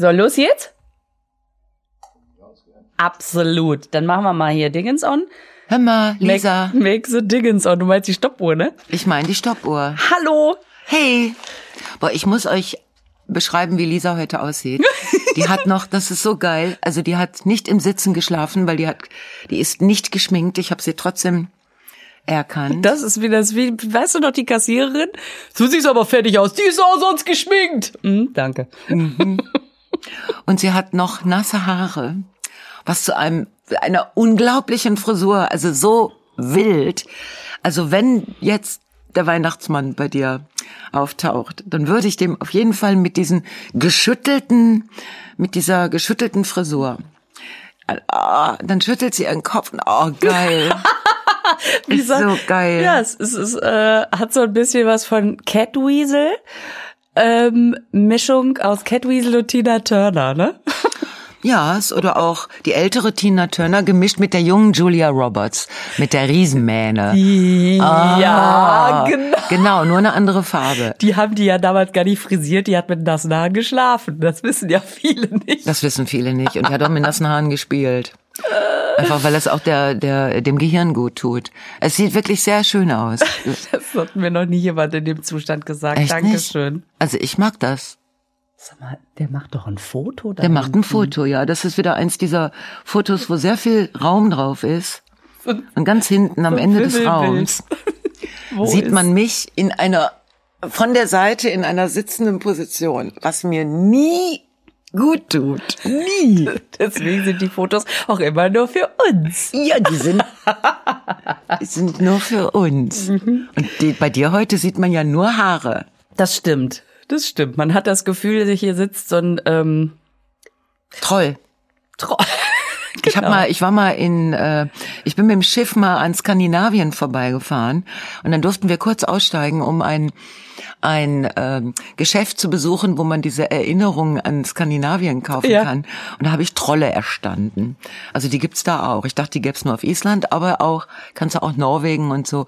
So, los jetzt? Absolut. Dann machen wir mal hier Dingens on. Hör mal, Lisa. Make, make the Dingens on. Du meinst die Stoppuhr, ne? Ich meine die Stoppuhr. Hallo. Hey. Boah, ich muss euch beschreiben, wie Lisa heute aussieht. Die hat noch, das ist so geil. Also die hat nicht im Sitzen geschlafen, weil die hat, die ist nicht geschminkt. Ich habe sie trotzdem erkannt. Das ist wie das, wie, weißt du noch, die Kassiererin? Du siehst aber fertig aus. Die ist auch sonst geschminkt. Mhm, danke. Und sie hat noch nasse Haare, was zu einem, einer unglaublichen Frisur, also so wild. Also wenn jetzt der Weihnachtsmann bei dir auftaucht, dann würde ich dem auf jeden Fall mit diesen geschüttelten, mit dieser geschüttelten Frisur, ah, dann schüttelt sie ihren Kopf und oh geil. Wie ist so geil. Ja, es, es, es äh, hat so ein bisschen was von Catweasel. Ähm, Mischung aus Catweasel und Tina Turner, ne? Ja, oder auch die ältere Tina Turner gemischt mit der jungen Julia Roberts, mit der Riesenmähne. Ja, genau. Genau, nur eine andere Farbe. Die haben die ja damals gar nicht frisiert, die hat mit nassen Haaren geschlafen. Das wissen ja viele nicht. Das wissen viele nicht. Und er hat auch mit nassen Haaren gespielt. Einfach weil es auch der, der, dem Gehirn gut tut. Es sieht wirklich sehr schön aus. Das hat mir noch nie jemand in dem Zustand gesagt. Echt Dankeschön. nicht? Also ich mag das. Sag mal, der macht doch ein Foto da. Der macht ein Foto, ja. Das ist wieder eins dieser Fotos, wo sehr viel Raum drauf ist. Und ganz hinten am Ende des. Raums sieht man mich in einer, von der Seite in einer sitzenden Position, was mir nie gut tut. Nie. Deswegen sind die Fotos auch immer nur für uns. Ja, die sind, die sind nur für uns. Mhm. Und die, bei dir heute sieht man ja nur Haare. Das stimmt. Das stimmt. Man hat das Gefühl, dass hier sitzt so ein ähm, Troll. Tro Ich hab mal, ich war mal in, äh, ich bin mit dem Schiff mal an Skandinavien vorbeigefahren und dann durften wir kurz aussteigen, um ein ein ähm, Geschäft zu besuchen, wo man diese Erinnerungen an Skandinavien kaufen Ja. kann. Und da habe ich Trolle erstanden. Also die gibt's da auch. Ich dachte, die gäb's nur auf Island, aber auch kannst du auch Norwegen und so.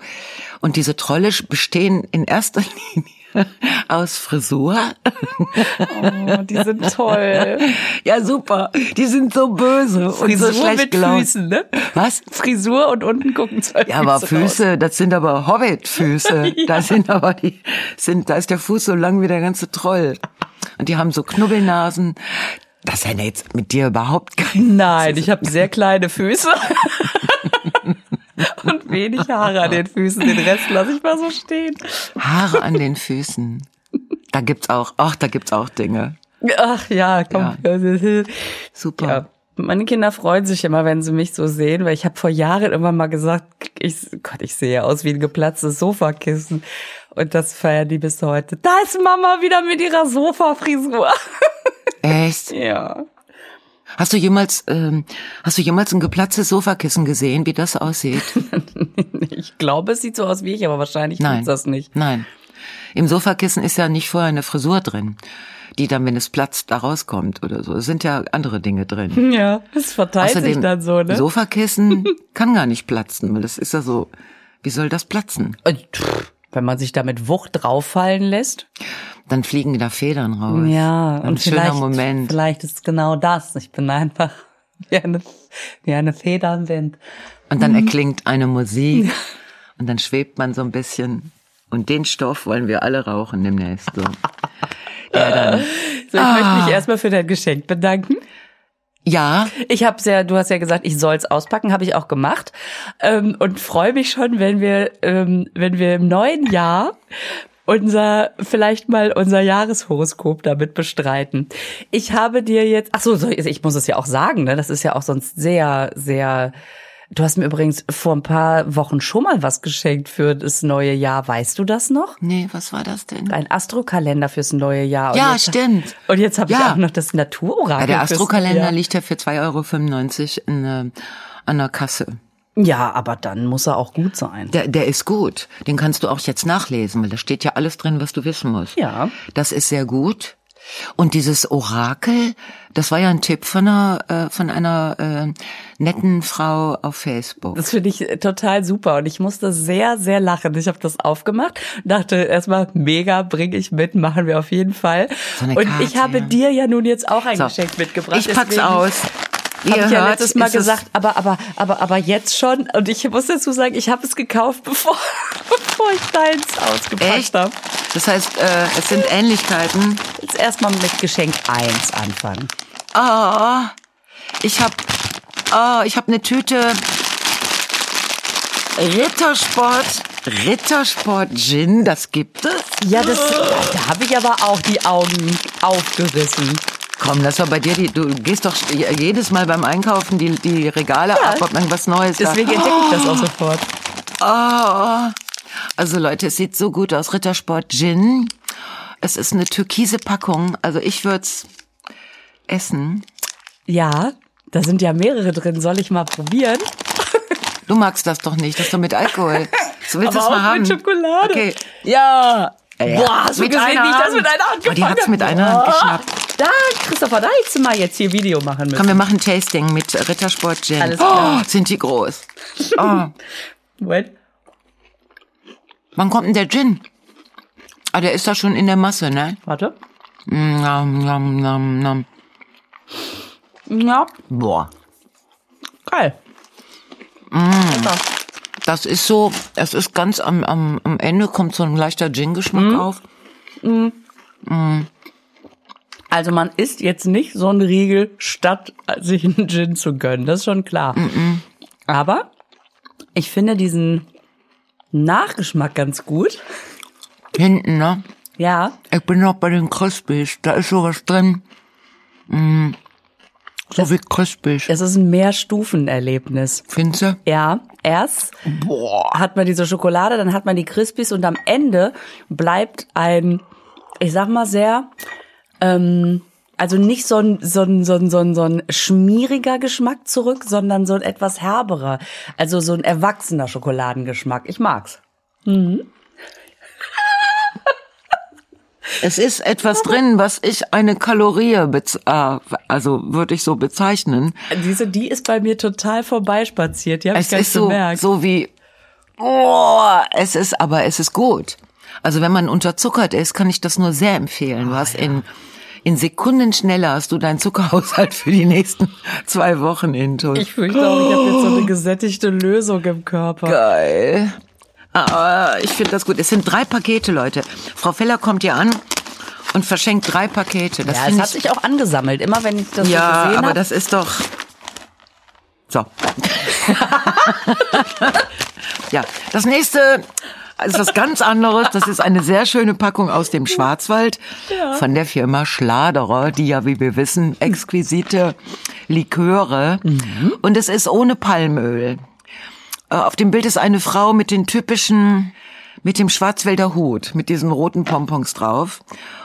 Und diese Trolle bestehen in erster Linie aus Frisur. Oh, die sind toll. Ja, super. Die sind so böse und so Frisur schlecht mit gelaunt. Füßen, ne? Was? Frisur und unten gucken zwei Ja, aber Füße raus. Füße, das sind aber Hobbit-Füße. Ja. Da sind aber die, sind, da ist der Fuß so lang wie der ganze Troll. Und die haben so Knubbelnasen. Das hat ja jetzt mit dir überhaupt kein. Nein, ich habe sehr kleine Füße. und wenig Haare an den Füßen. Den Rest lasse ich mal so stehen. Haare an den Füßen. Da gibt's auch, ach, da gibt's auch Dinge. Ach ja, komm. Super. Ja. Meine Kinder freuen sich immer, wenn sie mich so sehen, weil ich habe vor Jahren immer mal gesagt, ich, Gott, ich sehe aus wie ein geplatztes Sofakissen. Und das feiern die bis heute. Da ist Mama wieder mit ihrer Sofafrisur. Echt? ja. Hast du jemals, ähm, hast du jemals ein geplatztes Sofakissen gesehen, wie das aussieht? Ich glaube, es sieht so aus wie ich, aber wahrscheinlich Nein. tut's das nicht. Nein. Im Sofakissen ist ja nicht vorher eine Frisur drin, die dann, wenn es platzt, da rauskommt oder so. Es sind ja andere Dinge drin. Ja, es verteilt sich dann so, ne? Sofakissen kann gar nicht platzen, weil das ist ja so, wie soll das platzen? Pff, Wenn man sich da mit Wucht drauffallen lässt. Dann fliegen da Federn raus. Ja, Ein und schöner vielleicht, Moment. vielleicht ist genau das. Ich bin einfach wie eine, wie eine Feder im Wind. Und dann erklingt eine Musik und dann schwebt man so ein bisschen. Und den Stoff wollen wir alle rauchen demnächst. So. Ja, dann. So, ich möchte mich erstmal für dein Geschenk bedanken. Ja, Ich habe ja, du hast ja gesagt, ich soll's auspacken, habe ich auch gemacht ähm, und freue mich schon, wenn wir, ähm, wenn wir im neuen Jahr unser vielleicht mal unser Jahreshoroskop damit bestreiten. Ich habe dir jetzt, ach so, ich muss es ja auch sagen, ne? Das ist ja auch sonst sehr, sehr. Du hast mir übrigens vor ein paar Wochen schon mal was geschenkt für das neue Jahr. Weißt du das noch? nee, was war das denn? Ein Astrokalender fürs neue Jahr. Und Ja, jetzt, stimmt. Und jetzt habe ich Ja. auch noch das Naturorakel. Ja, der Astrokalender liegt ja für 2,95 Euro in, äh, an der Kasse. Ja, aber dann muss er auch gut sein. Der, der ist gut. Den kannst du auch jetzt nachlesen, weil da steht ja alles drin, was du wissen musst. Ja. Das ist sehr gut. Und dieses Orakel, das war ja ein Tipp von einer, äh, von einer äh, netten Frau auf Facebook. Das finde ich total super und ich musste sehr, sehr lachen. Ich habe das aufgemacht, dachte erstmal, mega, bringe ich mit, machen wir auf jeden Fall. So und ich habe dir ja nun jetzt auch ein So, Geschenk mitgebracht. Ich pack's aus. Ihr Habe ich ja letztes Mal gesagt, aber, aber, aber, aber jetzt schon. Und ich muss dazu sagen, ich habe es gekauft, bevor, bevor ich deins ausgepackt habe. Das heißt, äh, es sind Ähnlichkeiten. Jetzt erstmal mit Geschenk 1 anfangen. Ah, ich hab, ah, ich hab eine Tüte Rittersport, Rittersport Gin, das gibt es. Ja, das, da habe ich aber auch die Augen aufgerissen. Komm, das war bei dir, die, du gehst doch jedes Mal beim Einkaufen die, die Regale Ja. ab, ob irgendwas Neues Deswegen entdecke ich das auch sofort. Oh. Also Leute, es sieht so gut aus. Rittersport Gin. Es ist eine türkise Packung. Also ich würde es essen. Ja, da sind ja mehrere drin. Soll ich mal probieren? Du magst das doch nicht, das ist doch mit Alkohol. Du willst Aber es mal auch haben. mit Schokolade. Okay. Ja. Boah, hast du Mit gesehen, wie ich das mit einer Hand Oh, die gefangen hat's mit einer Hand geschnappt. Da, Christopher, da hättest du mal jetzt hier Video machen müssen. Komm, wir machen Tasting mit Rittersport Gin. Alles klar. Oh, sind die groß. Oh. Moment. Wann kommt denn der Gin? Ah, der ist doch schon in der Masse, ne? Warte. Nom, nom, nom, nom. Ja, Boah. geil. Mm. Lecker. Das ist so, es ist ganz am, am, am Ende kommt so ein leichter Gin-Geschmack Mhm. auf. Also man isst jetzt nicht so ein Riegel, statt sich einen Gin zu gönnen. Das ist schon klar. Aber ich finde diesen Nachgeschmack ganz gut. Hinten, ne? Ja, Ich bin noch bei den Crispies. Da ist sowas drin. Mm. So wie Crispies. es ist ein Mehrstufenerlebnis. Findest du? Ja, erst Boah. hat man diese Schokolade, dann hat man die Crispies und am Ende bleibt ein, ich sag mal sehr, ähm, also nicht so ein, so ein, so ein, so ein, so ein schmieriger Geschmack zurück, sondern so ein etwas herberer. Also so ein erwachsener Schokoladengeschmack. Ich mag's. Es ist etwas drin, was ich eine Kalorie, äh, also würde ich so bezeichnen. Diese, die ist bei mir total vorbeispaziert. Die ich Es gar ist so, bemerkt. so wie, oh, es ist, aber es ist gut. Also wenn man unterzuckert ist, kann ich das nur sehr empfehlen. Ah, Du hast in, in Sekunden schneller hast du deinen Zuckerhaushalt für die nächsten zwei Wochen intus. Ich fürchte auch, ich habe jetzt so eine gesättigte Lösung im Körper. Geil. Ah, ich finde das gut. Es sind drei Pakete, Leute. Frau Feller kommt hier an und verschenkt drei Pakete. Das ja, es finde hat ich, sich auch angesammelt. Immer wenn ich das so ja, gesehen aber habe. das ist doch. So. ja, das nächste ist was ganz anderes. Das ist eine sehr schöne Packung aus dem Schwarzwald von der Firma Schladerer, die ja, wie wir wissen, exquisite Liköre. Und es ist ohne Palmöl. Äh, Auf dem Bild ist eine Frau mit den typischen, mit dem Schwarzwälder Hut, mit diesen roten Pompons drauf.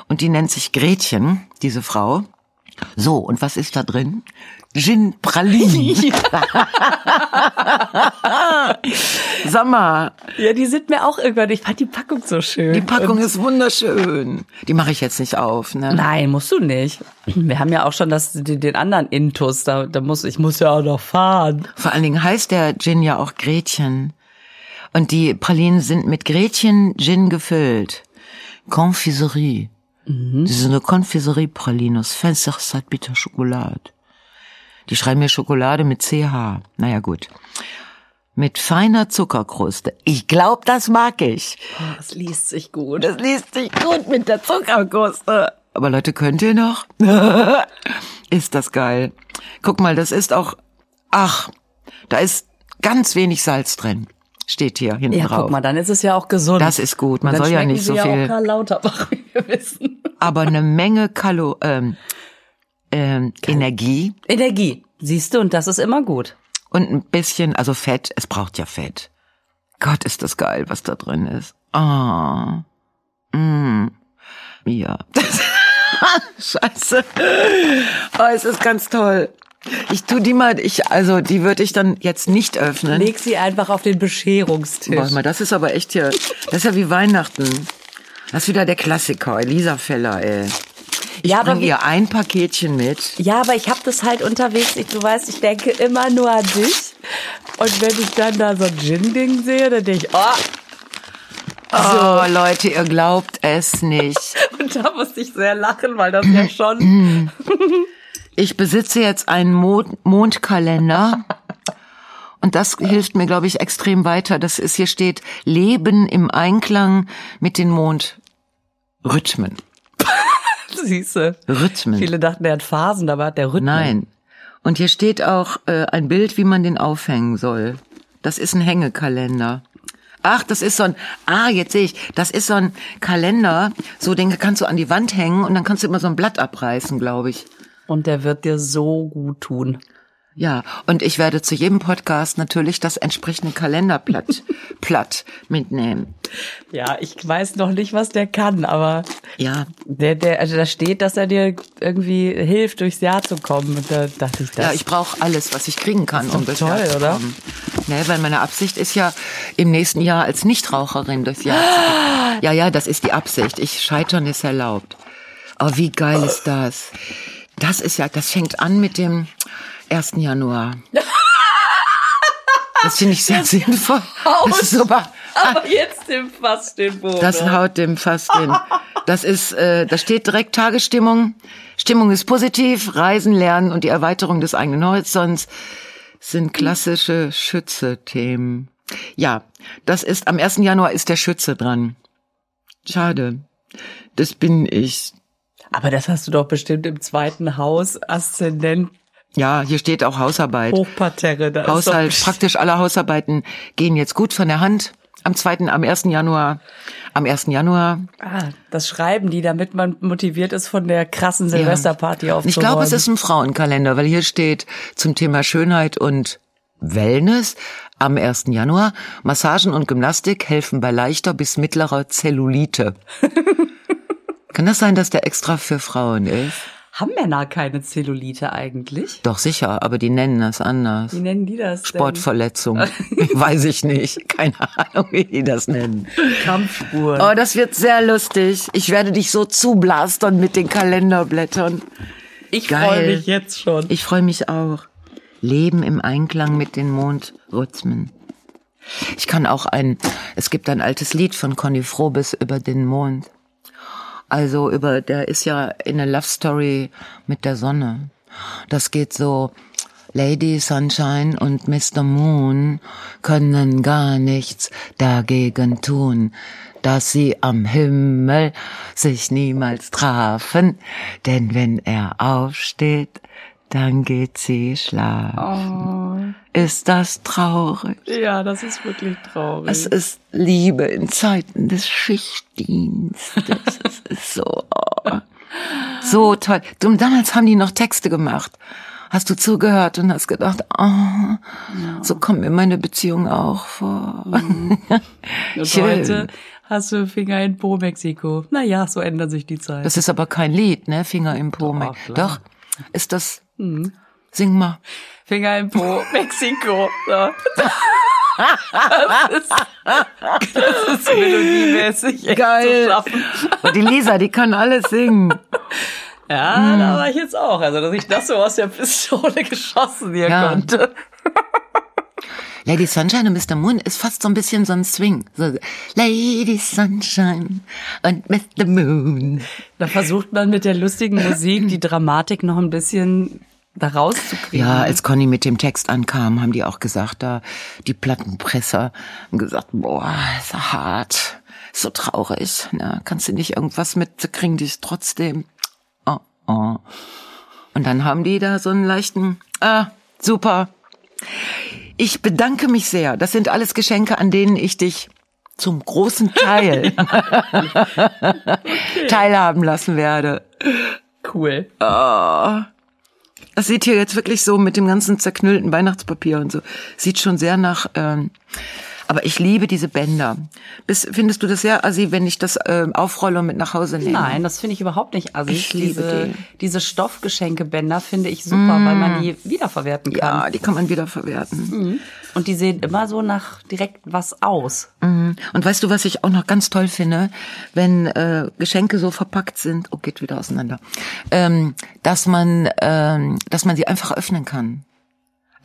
Und die nennt sich Gretchen, diese Frau. So, und was ist da drin? Gin Pralin. Sag mal, Ja, die sind mir auch irgendwann. Ich fand die Packung so schön. die Packung ist wunderschön. Die mache ich jetzt nicht auf, ne? Nein, musst du nicht. Wir haben ja auch schon das, den, anderen Intus. Da, da muss ich muss ja auch noch fahren. Vor allen Dingen heißt der Gin ja auch Gretchen. Und die Pralinen sind mit Gretchen Gin gefüllt. Confiserie. Das ist eine Confiserie-Praline aus Fenster Bitter Schokolade. Die schreiben mir Schokolade mit CH. Naja, gut. Mit feiner Zuckerkruste. Ich glaube, das mag ich. Das liest sich gut. Das liest sich gut mit der Zuckerkruste. Aber Leute, könnt ihr noch? ist das geil. Guck mal, das ist auch, ach, da ist ganz wenig Salz drin. Steht hier hinten Ja, drauf. guck mal, dann ist es ja auch gesund. Das ist gut. Man dann soll ja nicht so ja viel- Auch Karl Lauterbach, wie wir wissen. Aber eine Menge Kalo, ähm, ähm, Energie Energie. Siehst du, und das ist immer gut. und ein bisschen, also Fett. Es braucht ja Fett. Gott, ist das geil, was da drin ist. Ah. Mm. Ja. Scheiße. Oh, es ist ganz toll. Ich tu die mal, ich, also die würde ich dann jetzt nicht öffnen. Leg sie einfach auf den Bescherungstisch. Warte mal, das ist aber echt hier, das ist ja wie Weihnachten. Das ist wieder der Klassiker, Elisa Feller, ey. Ich Ja, bringe ihr ein Paketchen mit. Ja, aber ich habe das halt unterwegs. Ich, du weißt, ich denke immer nur an dich. Und wenn ich dann da so ein Gin-Ding sehe, dann denke ich, oh. Oh, Leute, ihr glaubt es nicht. Und da musste ich sehr lachen, weil das ja schon. Ich besitze jetzt einen Mond Mondkalender. Und das hilft mir, glaube ich, extrem weiter. Das ist, hier steht, Leben im Einklang mit den Mondrhythmen. Siehste. Rhythmen. Viele dachten, der hat Phasen, aber hat der Rhythmus. Nein. Und hier steht auch äh, ein Bild, wie man den aufhängen soll. Das ist ein Hängekalender. Ach, das ist so ein, ah, jetzt sehe ich, das ist so ein Kalender, so den kannst du an die Wand hängen und dann kannst du immer so ein Blatt abreißen, glaube ich. Und der wird dir so gut tun. Ja, und ich werde zu jedem Podcast natürlich das entsprechende Kalenderblatt Platt mitnehmen. Ja, ich weiß noch nicht, was der kann, aber Ja, der, der, also da steht, dass er dir irgendwie hilft, durchs Jahr zu kommen. Und da dachte ich, das ja, ich brauche alles, was ich kriegen kann, doch um das toll, Jahr zu oder? kommen. Nee, weil meine Absicht ist ja, im nächsten Jahr als Nichtraucherin durchs Jahr zu gehen. Ja, ja, das ist die Absicht. Ich scheitern ist erlaubt. Oh, wie geil ist das? Das ist ja, das fängt an mit dem 1. Januar. Das finde ich sehr sinnvoll. Das ist super. aber jetzt im fast den Boden. Das haut dem fast hin. Das ist, äh, da steht direkt Tagesstimmung. Stimmung ist positiv, Reisen, Lernen und die Erweiterung des eigenen Horizonts sind klassische Schütze-Themen. Ja, das ist, am 1. Januar ist der Schütze dran. Schade. Das bin ich. aber das hast du doch bestimmt im zweiten Haus, Aszendent, Ja, hier steht auch Hausarbeit. Hochparterre. Da ist Haushalt, doch praktisch alle Hausarbeiten gehen jetzt gut von der Hand. Am zweiten, am 1. Januar, am 1. Januar Ah, das schreiben die, damit man motiviert ist, von der krassen Silvesterparty aufzuräumen. Ich glaube, es ist ein Frauenkalender, weil hier steht zum Thema Schönheit und Wellness am 1. Januar. Massagen und Gymnastik helfen bei leichter bis mittlerer Zellulite. Kann das sein, dass der extra für Frauen ist? Haben Männer keine Zellulite eigentlich? Doch sicher, aber die nennen das anders. Wie nennen die das denn? Sportverletzung. Weiß ich nicht. Keine Ahnung, wie die das nennen. Kampfspuren. Oh, das wird sehr lustig. Ich werde dich so zublastern mit den Kalenderblättern. ich freue mich jetzt schon. Ich freue mich auch. Leben im Einklang mit den Mondrhythmen. Ich kann auch ein, es gibt ein altes Lied von Conny Frobis über den Mond. Also über, der ist ja in a Love Story mit der Sonne. Das geht so, Lady Sunshine und Mr. Moon können gar nichts dagegen tun, dass sie am Himmel sich niemals trafen, denn wenn er aufsteht, dann geht sie schlafen. Ist das traurig? Ja, das ist wirklich traurig. Es ist Liebe in Zeiten des Schichtdienstes. Es ist so, oh, so toll. Du, damals haben die noch Texte gemacht. Hast du zugehört und hast gedacht, oh, so kommt mir meine Beziehung auch vor. Und Schön. heute hast du Finger in Po Mexiko. Naja, so ändern sich die Zeiten. Das ist aber kein Lied, ne? Finger im Po. Doch, Doch, ist das, sing mal. Finger in Po Mexiko. So. Das ist, das ist melodiemäßig echt Geil. zu schaffen. Und die Lisa, die kann alles singen. Ja, da war ich jetzt auch. Also, dass ich das so aus der Pistole geschossen hier Ja. konnte. Lady Sunshine und Mr. Moon ist fast so ein bisschen so ein Swing. So, Lady Sunshine und Mr. Moon. Da versucht man mit der lustigen Musik die Dramatik noch ein bisschen da rauszukriegen. Ja, als Conny mit dem Text ankam, haben die auch gesagt, da die Plattenpresser haben gesagt, boah, ist so hart, ist so traurig. Na, kannst du nicht irgendwas mit, sie kriegen dich trotzdem. Oh, oh. Und dann haben die da so einen leichten, ah, super. Ich bedanke mich sehr. Das sind alles Geschenke, an denen ich dich zum großen Teil teilhaben lassen werde. cool. Das sieht hier jetzt wirklich so mit dem ganzen zerknüllten Weihnachtspapier und so. Sieht schon sehr nach ähm, Aber ich liebe diese Bänder. Bis, findest du das sehr assi, wenn ich das äh, aufrolle und mit nach Hause nehme? Nein, das finde ich überhaupt nicht assi. Ich liebe diese, die. diese Stoffgeschenkebänder finde ich super, weil man die wiederverwerten kann. Ja, die kann man wieder verwerten. Und die sehen immer so nach direkt was aus. Mhm. Und weißt du, was ich auch noch ganz toll finde, wenn äh, Geschenke so verpackt sind, oh geht wieder auseinander, ähm, dass man, ähm, dass man sie einfach öffnen kann.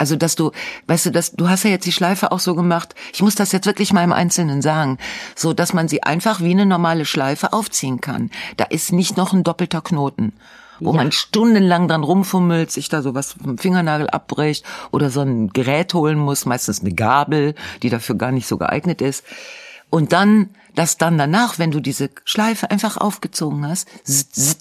Also dass du, weißt du, dass du hast ja jetzt die Schleife auch so gemacht. Ich muss das jetzt wirklich mal im Einzelnen sagen, so dass man sie einfach wie eine normale Schleife aufziehen kann. Da ist nicht noch ein doppelter Knoten, wo man stundenlang dran rumfummelt, sich da sowas vom Fingernagel abbricht oder so ein Gerät holen muss, meistens eine Gabel, die dafür gar nicht so geeignet ist. Und dann, dass dann danach, wenn du diese Schleife einfach aufgezogen hast, zzz, zzz,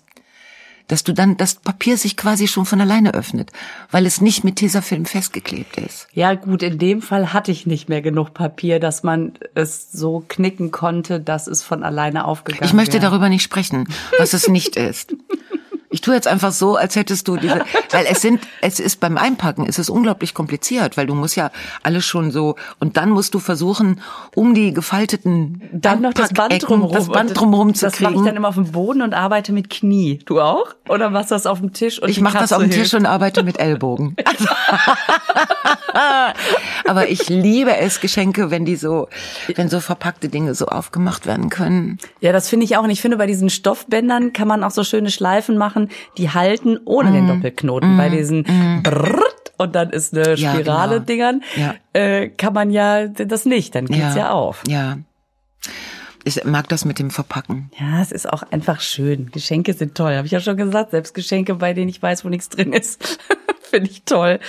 dass du dann das Papier sich quasi schon von alleine öffnet, weil es nicht mit Tesafilm festgeklebt ist. Ja gut, in dem Fall hatte ich nicht mehr genug Papier, dass man es so knicken konnte, dass es von alleine aufgegangen Ich möchte wäre. darüber nicht sprechen, was es nicht ist. Ich tue jetzt einfach so, als hättest du diese, weil es sind, es ist beim Einpacken, es ist unglaublich kompliziert, weil du musst ja alles schon so, und dann musst du versuchen, um die gefalteten Dann noch das Band drumherum. das Band drumherum zu Das mache ich kriegen. dann immer auf dem Boden und arbeite mit Knie. Du auch? Oder machst du das auf dem Tisch? Und Ich mache das auf dem? Tisch und arbeite mit Ellbogen. Aber ich liebe es, Geschenke, wenn die so, wenn so verpackte Dinge so aufgemacht werden können. Ja, das finde ich auch. Und ich finde, bei diesen Stoffbändern kann man auch so schöne Schleifen machen, die halten ohne Mm. den Doppelknoten. Bei diesen Brrrt und dann ist eine Ja, Spirale genau. Dingern, Ja. äh, kann man ja das nicht. Dann geht's ja, auf. Ja. Ich mag das mit dem Verpacken. Ja, es ist auch einfach schön. Geschenke sind toll, habe ich ja schon gesagt. Selbst Geschenke, bei denen ich weiß, wo nichts drin ist, finde ich toll.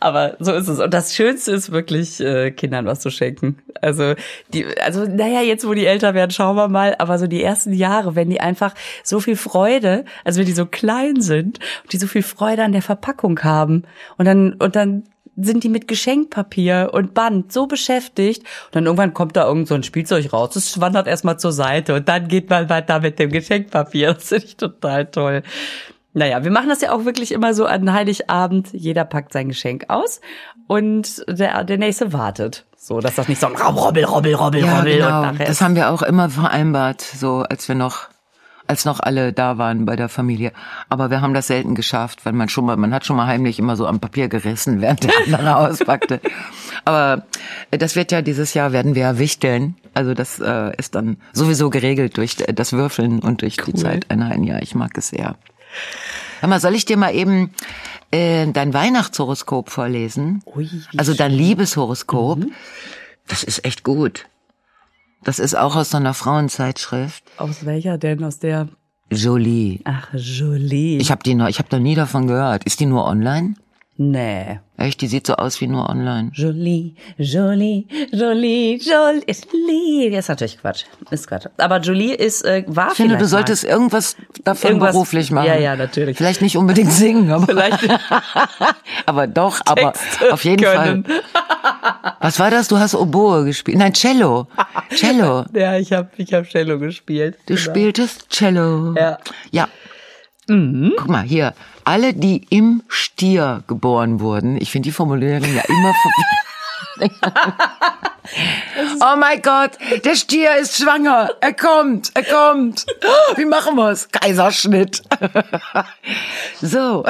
Aber so ist es. Und das Schönste ist wirklich, äh, Kindern was zu schenken. Also die, also naja, jetzt wo die älter werden, schauen wir mal. Aber so die ersten Jahre, wenn die einfach so viel Freude, also wenn die so klein sind und die so viel Freude an der Verpackung haben und dann und dann sind die mit Geschenkpapier und Band so beschäftigt und dann irgendwann kommt da irgend so ein Spielzeug raus. Das wandert erstmal zur Seite und dann geht man weiter mit dem Geschenkpapier. Das finde ich total toll. Naja, wir machen das ja auch wirklich immer so an Heiligabend. Jeder packt sein Geschenk aus und der, der nächste wartet. So, dass das nicht so ein Robbel, Robbel, Robbel, Ja, Robbel genau. und nachher Das haben wir auch immer vereinbart, so als wir noch als noch alle da waren bei der Familie. Aber wir haben das selten geschafft, weil man schon mal, man hat schon mal heimlich immer so am Papier gerissen, während der andere auspackte. Aber das wird ja dieses Jahr werden wir ja wichteln. Also das äh, ist dann sowieso geregelt durch das Würfeln und durch die Zeit einer ein Jahr. Ich mag es sehr. Hör mal, soll ich dir mal eben äh, dein Weihnachtshoroskop vorlesen? Ui, also dein Liebeshoroskop. Das ist echt gut. Das ist auch aus so einer Frauenzeitschrift. Aus welcher denn? Aus der, Jolie. ach, Jolie. Ich habe die noch, ich habe da nie davon gehört. Ist die nur online? Nee. Echt, die sieht so aus wie nur online. Jolie, Jolie, Jolie, Jolie. Ist Jolie. Das ist natürlich Quatsch. Ist Quatsch. Aber Jolie ist, äh, war Ich finde, du solltest irgendwas davon Irgendwas- beruflich machen. Ja, ja, natürlich. Vielleicht nicht unbedingt singen, aber, Vielleicht aber doch, aber Texte auf jeden können. Fall. Was war das? Du hast Oboe gespielt. Nein, Cello. Cello. Ja, ich habe ich hab Cello gespielt. Du spieltest Cello. Ja. Ja. Guck mal, hier. Alle, die im Stier geboren wurden, ich finde die Formulierung ja immer. Oh mein Gott, der Stier ist schwanger. Er kommt, er kommt. Wie machen wir's? Kaiserschnitt. So.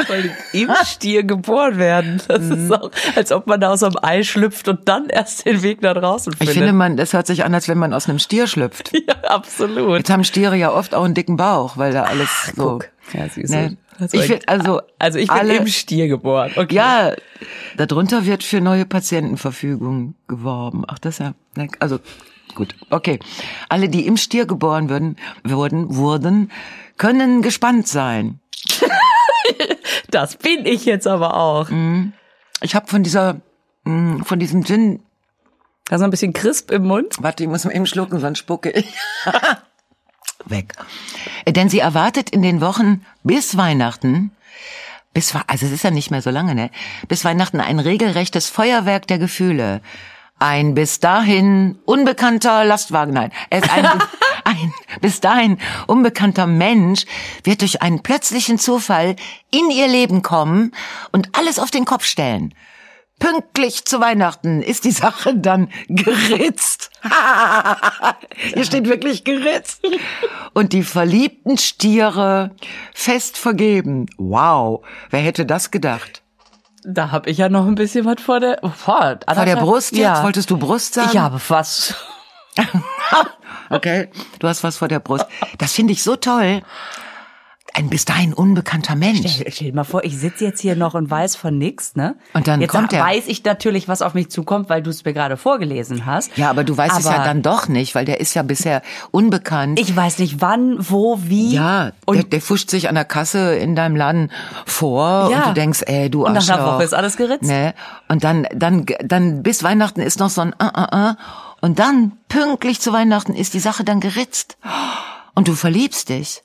Im Stier geboren werden. Das Mhm. ist auch, als ob man da aus einem Ei schlüpft und dann erst den Weg nach draußen Ich findet. finde, man, das hört sich an, als wenn man aus einem Stier schlüpft. ja, absolut. Jetzt haben Stiere ja oft auch einen dicken Bauch, weil da alles so. guck. Ja, du. Ne? Also ich find, also, also ich bin alle, im Stier geboren. Okay. Ja, darunter wird für neue Patientenverfügung geworben. Ach, das ist ja, also gut, okay. Alle, die im Stier geboren würden, wurden, wurden, können gespannt sein. Das bin ich jetzt aber auch. Mhm. Ich habe von dieser, mh, von diesem Gin, Da so ein bisschen crisp im Mund. warte, ich muss mal eben schlucken, sonst spucke ich. Weg. Denn sie erwartet in den Wochen bis Weihnachten, bis, also es ist ja nicht mehr so lange, ne? Bis Weihnachten ein regelrechtes Feuerwerk der Gefühle. Ein bis dahin unbekannter Lastwagen, nein, ist ein, ein bis dahin unbekannter Mensch wird durch einen plötzlichen Zufall in ihr Leben kommen und alles auf den Kopf stellen. pünktlich zu Weihnachten ist die Sache dann geritzt. Hier steht wirklich geritzt. Und die verliebten Stiere fest vergeben. Wow, wer hätte das gedacht? Da habe ich ja noch ein bisschen was vor der vor, Vor der Brust jetzt? Ja. Wolltest du Brust sagen? Ich habe was. Okay, du hast was vor der Brust. Das finde ich so toll. Ein bis dahin unbekannter Mensch. Stell, stell dir mal vor, ich sitze jetzt hier noch und weiß von nix, ne? Und dann jetzt kommt er. weiß ich natürlich, was auf mich zukommt, weil du es mir gerade vorgelesen hast. Ja, aber du weißt es ja Aber dann doch nicht, weil der ist ja bisher unbekannt. Ich weiß nicht wann, wo, wie. ja, und der, der fuscht sich an der Kasse in deinem Laden vor Ja. und du denkst, ey, du Und nach einer Arschloch. Woche ist alles geritzt. Ne? Und dann, dann, dann bis Weihnachten ist noch so ein uh, uh, uh. Und dann, pünktlich zu Weihnachten, ist die Sache dann geritzt. Und du verliebst dich.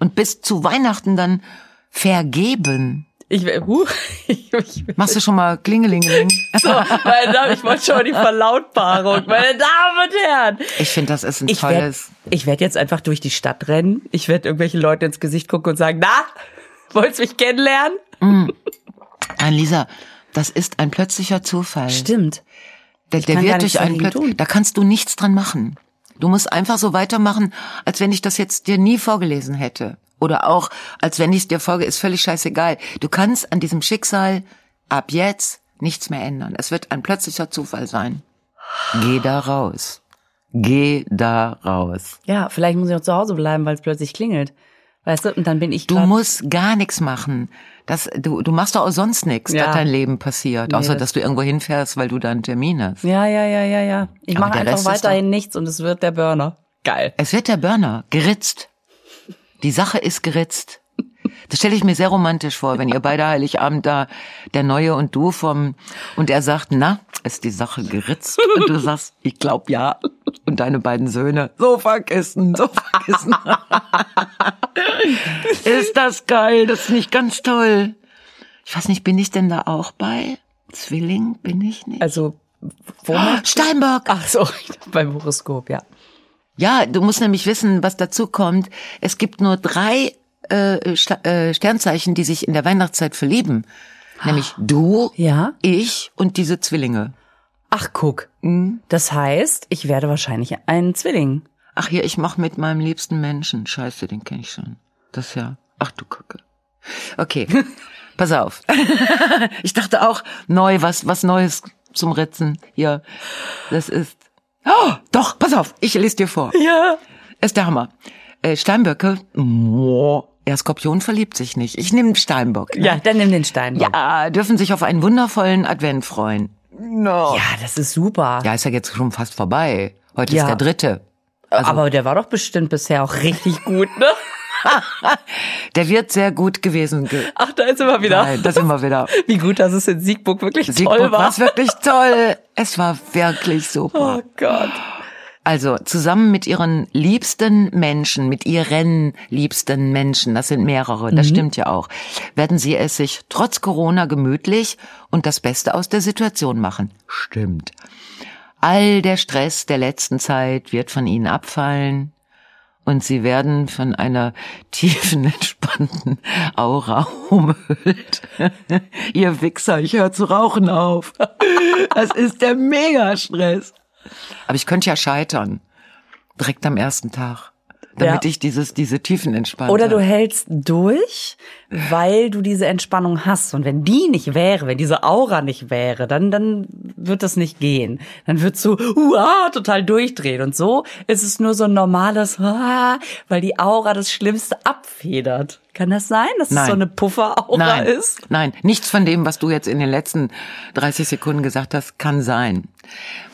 Und bis zu Weihnachten dann vergeben. ich, huh, ich, ich, Machst du schon mal Klingelingeling? so, meine Damen, ich wollte schon mal die Verlautbarung. Meine Damen und Herren. Ich finde, das ist ein Ich werde tolles. ich werd jetzt einfach durch die Stadt rennen. Ich werde irgendwelchen Leuten ins Gesicht gucken und sagen, na, wollt's mich kennenlernen? Nein, Lisa, das ist ein plötzlicher Zufall. Stimmt. Der, der wird durch einen dagegen Plötz tun. Da kannst du nichts dran machen. Du musst einfach so weitermachen, als wenn ich das jetzt dir nie vorgelesen hätte. Oder auch, als wenn ich es dir vorge, ist völlig scheißegal. Du kannst an diesem Schicksal ab jetzt nichts mehr ändern. Es wird ein plötzlicher Zufall sein. Geh da raus. Geh da raus. Ja, vielleicht muss ich auch zu Hause bleiben, weil es plötzlich klingelt. Weißt du, und dann bin ich Du musst gar nichts machen. Das, du, du machst doch auch sonst nichts, Ja. dass dein Leben passiert. Nee, außer, das- dass du irgendwo hinfährst, weil du da einen Termin hast. Ja, ja, ja, ja, ja. Ich mache einfach Rest weiterhin nichts und es wird der Burner. Geil. Es wird der Burner geritzt. Die Sache ist geritzt. Das stelle ich mir sehr romantisch vor, wenn ihr beide Heiligabend da, der Neue und du vom, und er sagt, na, ist die Sache geritzt? Und du sagst, ich glaub ja. Und deine beiden Söhne, so vergessen, so vergessen. ist das geil, das ist nicht ganz toll. Ich weiß nicht, bin ich denn da auch bei? Zwilling bin ich nicht. Also, wo du- Steinbock. Ach so, beim Horoskop, ja. Ja, du musst nämlich wissen, was dazu kommt. Es gibt nur drei äh, Sta äh, Sternzeichen, die sich in der Weihnachtszeit verlieben. Nämlich du, Ja? ich und diese Zwillinge. Ach, guck. Mhm. Das heißt, ich werde wahrscheinlich ein Zwilling. Ach hier, ich mach mit meinem liebsten Menschen. Scheiße, den kenn ich schon. Das ja. Ach du Kacke. Okay, pass auf. ich dachte auch neu, was was Neues zum Ritzen. Hier, das ist. Oh, doch, pass auf, ich lese dir vor. Ja. Ist der Hammer. Äh, Steinböcke, boah, ja, Skorpion verliebt sich nicht. Ich nehme Steinbock. ne? Ja, dann nimm den Stein. Ja, dürfen sich auf einen wundervollen Advent freuen. No. Ja, das ist super. Ja, ist ja jetzt schon fast vorbei. Heute Ja. ist der dritte. Also, Aber der war doch bestimmt bisher auch richtig gut, ne? der wird sehr gut gewesen. Ge Ach, da ist immer wieder. Nein, da sind wir wieder. Wie gut, dass es in Siegburg wirklich Siegburg toll war. war wirklich toll. Es war wirklich super. Oh Gott. Also zusammen mit ihren liebsten Menschen, mit ihren liebsten Menschen, das sind mehrere, das stimmt ja auch, werden sie es sich trotz Corona gemütlich und das Beste aus der Situation machen. Stimmt. All der Stress der letzten Zeit wird von ihnen abfallen und sie werden von einer tiefen, entspannten Aura umhüllt. Ihr Wichser, ich höre zu rauchen auf. Das ist der Megastress. Aber ich könnte ja scheitern. Direkt am ersten Tag. Damit Ja. ich dieses, diese Tiefen entspanne. Oder du hältst durch, weil du diese Entspannung hast. Und wenn die nicht wäre, wenn diese Aura nicht wäre, dann, dann wird das nicht gehen. Dann würdest du uah, total durchdrehen. Und so ist es nur so ein normales, uah, weil die Aura das Schlimmste abfedert. Kann das sein, dass es Nein. so eine Pufferaura Nein, ist? nein, nichts von dem, was du jetzt in den letzten 30 Sekunden gesagt hast, kann sein.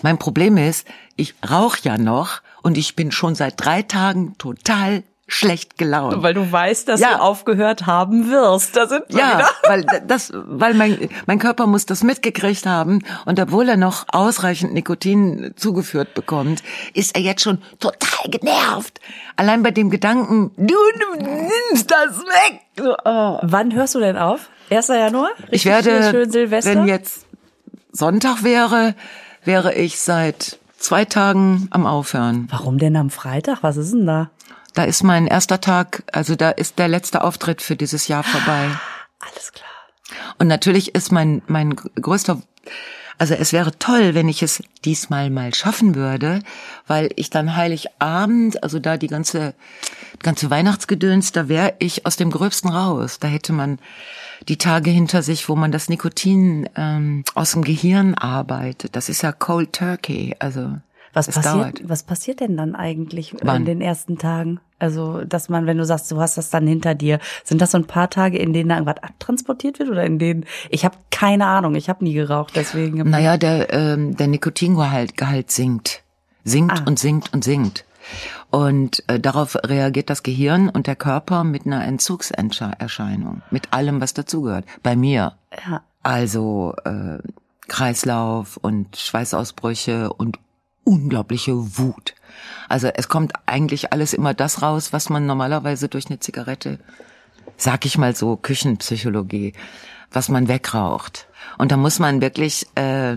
Mein Problem ist, ich rauche ja noch und ich bin schon seit drei Tagen total schlecht gelaunt. Weil du weißt, dass Ja. du aufgehört haben wirst. Da sind wir Ja, wieder. weil das, weil mein, mein Körper muss das mitgekriegt haben und obwohl er noch ausreichend Nikotin zugeführt bekommt, ist er jetzt schon total genervt. Allein bei dem Gedanken, du nimmst das weg. Oh. Wann hörst du denn auf? 1. Januar? Ich Richtig werde, schön Silvester? wenn jetzt Sonntag wäre, wäre ich seit zwei Tagen am Aufhören. Warum denn am Freitag? Was ist denn da? Da ist mein erster Tag, also da ist der letzte Auftritt für dieses Jahr vorbei. Alles klar. Und natürlich ist mein, mein größter, also es wäre toll, wenn ich es diesmal mal schaffen würde, weil ich dann Heiligabend, also da die ganze, ganze Weihnachtsgedöns, da wäre ich aus dem Gröbsten raus. Da hätte man die Tage hinter sich, wo man das Nikotin ähm, aus dem Gehirn arbeitet. Das ist ja Cold Turkey, also Was passiert, dauert. was passiert denn dann eigentlich Wann? in den ersten Tagen? Also, dass man, wenn du sagst, du hast das dann hinter dir, sind das so ein paar Tage, in denen da irgendwas abtransportiert wird oder in denen, ich habe keine Ahnung, ich habe nie geraucht, deswegen. Naja, der, ähm, der Nikotingehalt Gehalt sinkt. Sinkt Ah. und sinkt und sinkt. Und äh, darauf reagiert das Gehirn und der Körper mit einer Entzugserscheinung. Mit allem, was dazugehört. Bei mir. Ja. Also äh, Kreislauf und Schweißausbrüche und unglaubliche Wut. Also es kommt eigentlich alles immer das raus, was man normalerweise durch eine Zigarette, sag ich mal so, Küchenpsychologie, was man wegraucht. Und da muss man wirklich, äh,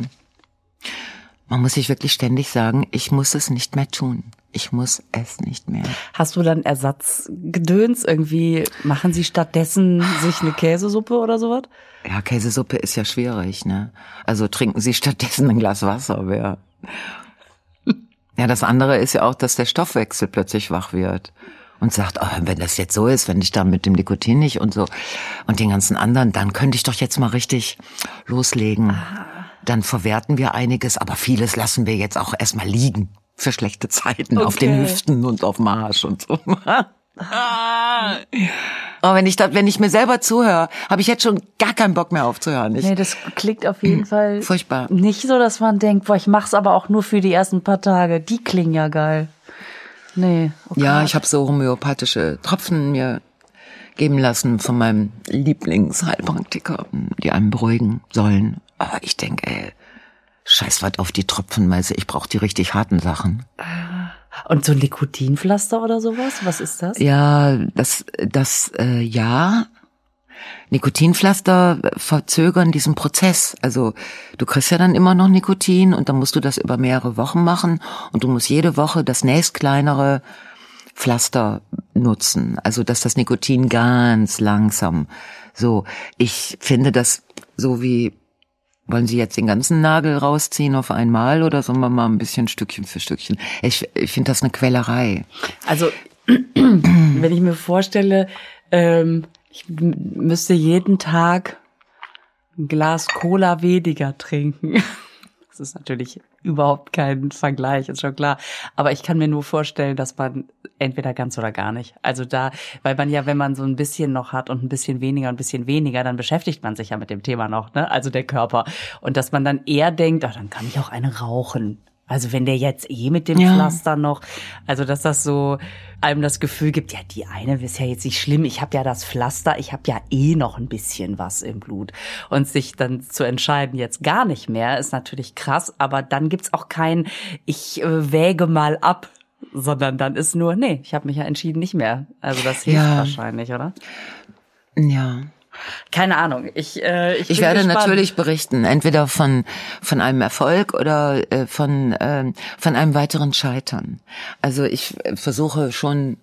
man muss sich wirklich ständig sagen, ich muss es nicht mehr tun. Ich muss es nicht mehr. Hast du dann Ersatzgedöns? Irgendwie machen sie stattdessen sich eine Käsesuppe oder sowas? Ja, Käsesuppe ist ja schwierig, ne? Also trinken Sie stattdessen ein Glas Wasser, wer. Ja, das andere ist ja auch, dass der Stoffwechsel plötzlich wach wird und sagt, oh, wenn das jetzt so ist, wenn ich da mit dem Nikotin nicht und so und den ganzen anderen, dann könnte ich doch jetzt mal richtig loslegen. Dann verwerten wir einiges, aber vieles lassen wir jetzt auch erstmal liegen für schlechte Zeiten auf den Okay. Hüften und auf dem Arsch und so. Aber wenn ich da, wenn ich mir selber zuhöre, habe ich jetzt schon gar keinen Bock mehr aufzuhören. Ich, Nee, das klingt auf jeden Fall Furchtbar. nicht so, dass man denkt, boah, ich mach's aber auch nur für die ersten paar Tage. Die klingen ja geil. Nee. oh Ja, ich habe so homöopathische Tropfen mir geben lassen von meinem Lieblingsheilpraktiker, die einen beruhigen sollen. Aber ich denke, ey, scheiß was auf die Tropfenmeise, ich brauche die richtig harten Sachen. Und so ein Nikotinpflaster oder sowas? Was ist das? Ja, das, das, äh, ja. Nikotinpflaster verzögern diesen Prozess. Also du kriegst ja dann immer noch Nikotin und dann musst du das über mehrere Wochen machen und du musst jede Woche das nächstkleinere Pflaster nutzen. Also dass das Nikotin ganz langsam so. Ich finde das so wie wollen Sie jetzt den ganzen Nagel rausziehen auf einmal oder sollen wir mal ein bisschen Stückchen für Stückchen? Ich, ich finde das eine Quälerei. Also, wenn ich mir vorstelle, ähm, ich müsste jeden Tag ein Glas Cola weniger trinken. Das ist natürlich überhaupt kein Vergleich, ist schon klar. Aber ich kann mir nur vorstellen, dass man entweder ganz oder gar nicht. Also da, weil man ja, wenn man so ein bisschen noch hat und ein bisschen weniger und ein bisschen weniger, dann beschäftigt man sich ja mit dem Thema noch, ne? Also der Körper. Und dass man dann eher denkt, ach, dann kann ich auch eine rauchen. Also wenn der jetzt eh mit dem Ja. Pflaster noch, also dass das so einem das Gefühl gibt, ja, die eine ist ja jetzt nicht schlimm, ich habe ja das Pflaster, ich habe ja eh noch ein bisschen was im Blut. Und sich dann zu entscheiden, jetzt gar nicht mehr, ist natürlich krass, aber dann gibt's auch kein, ich äh, wäge mal ab, sondern dann ist nur, nee, ich habe mich ja entschieden, nicht mehr. Also das hilft Ja. wahrscheinlich, oder? Ja. Keine Ahnung. Ich, äh, ich, Ich werde gespannt. natürlich berichten, entweder von von einem Erfolg oder äh, von ähm, von einem weiteren Scheitern. Also ich äh, versuche schon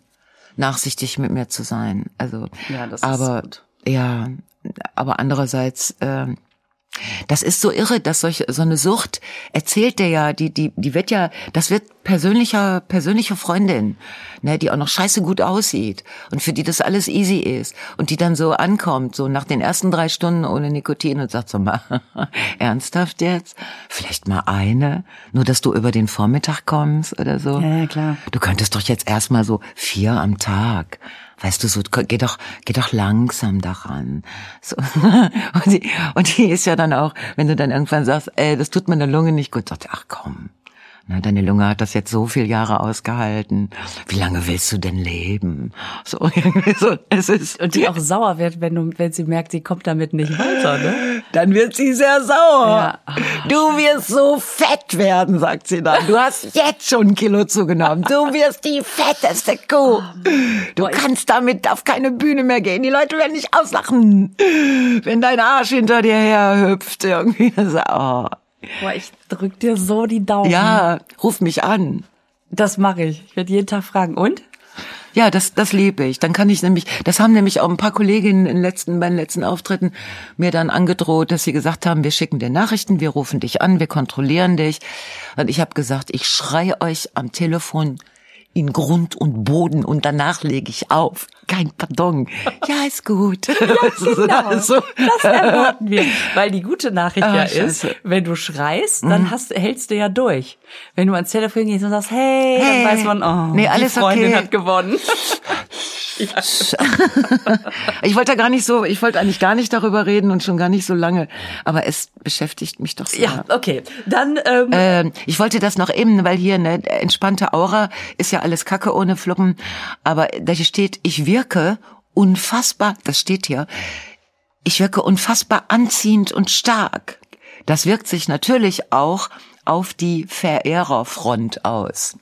nachsichtig mit mir zu sein. Also Ja, das ist aber gut. ja, aber andererseits ähm, das ist so irre, dass solche, so eine Sucht erzählt der ja, die, die, die wird ja, das wird persönlicher, persönliche Freundin, ne, die auch noch scheiße gut aussieht und für die das alles easy ist und die dann so ankommt, so nach den ersten drei Stunden ohne Nikotin und sagt so mal, ernsthaft jetzt? Vielleicht mal eine? Nur, dass du über den Vormittag kommst oder so? Ja, ja, klar. Du könntest doch jetzt erstmal so vier am Tag. Weißt du, so, geh doch, geh doch langsam daran. So. Und, die, und die ist ja dann auch, wenn du dann irgendwann sagst, ey, das tut meiner Lunge nicht gut, sagt, ach komm. Na, deine Lunge hat das jetzt so viele Jahre ausgehalten. Wie lange willst du denn leben? So, irgendwie so, es ist. Und die auch sauer wird, wenn du, wenn sie merkt, sie kommt damit nicht weiter, ne? Dann wird sie sehr sauer. Ja. Du wirst so fett werden, sagt sie dann. Du hast jetzt schon ein Kilo zugenommen. Du wirst die fetteste Kuh. Du kannst damit auf keine Bühne mehr gehen. Die Leute werden dich auslachen. Wenn dein Arsch hinter dir her hüpft irgendwie. Das, oh. Boah, ich drück dir so die Daumen. Ja, ruf mich an. Das mache ich. Ich werde jeden Tag fragen. Und? Ja, das, das liebe ich. Dann kann ich nämlich, das haben nämlich auch ein paar Kolleginnen in den letzten, bei den letzten Auftritten mir dann angedroht, dass sie gesagt haben, wir schicken dir Nachrichten, wir rufen dich an, wir kontrollieren dich. Und ich habe gesagt, ich schreie euch am Telefon in Grund und Boden und danach lege ich auf. Kein Pardon. Ja, ist gut. Ja, genau. so. Das erwarten wir. Weil die gute Nachricht ah, ja ist, wenn du schreist, dann mhm. hast, hältst du ja durch. Wenn du ans Telefon gehst und sagst, hey, hey. dann weiß man, oh, nee, alles die Freundin okay. hat gewonnen. ich wollte gar nicht so, ich wollte eigentlich gar nicht darüber reden und schon gar nicht so lange, aber es beschäftigt mich doch sehr. Ja, okay. Dann ähm, ähm, ich wollte das noch eben, weil hier eine entspannte Aura ist ja alles Kacke ohne Fluppen, aber da steht, ich wirke unfassbar, das steht hier. Ich wirke unfassbar anziehend und stark. Das wirkt sich natürlich auch auf die Verehrerfront aus.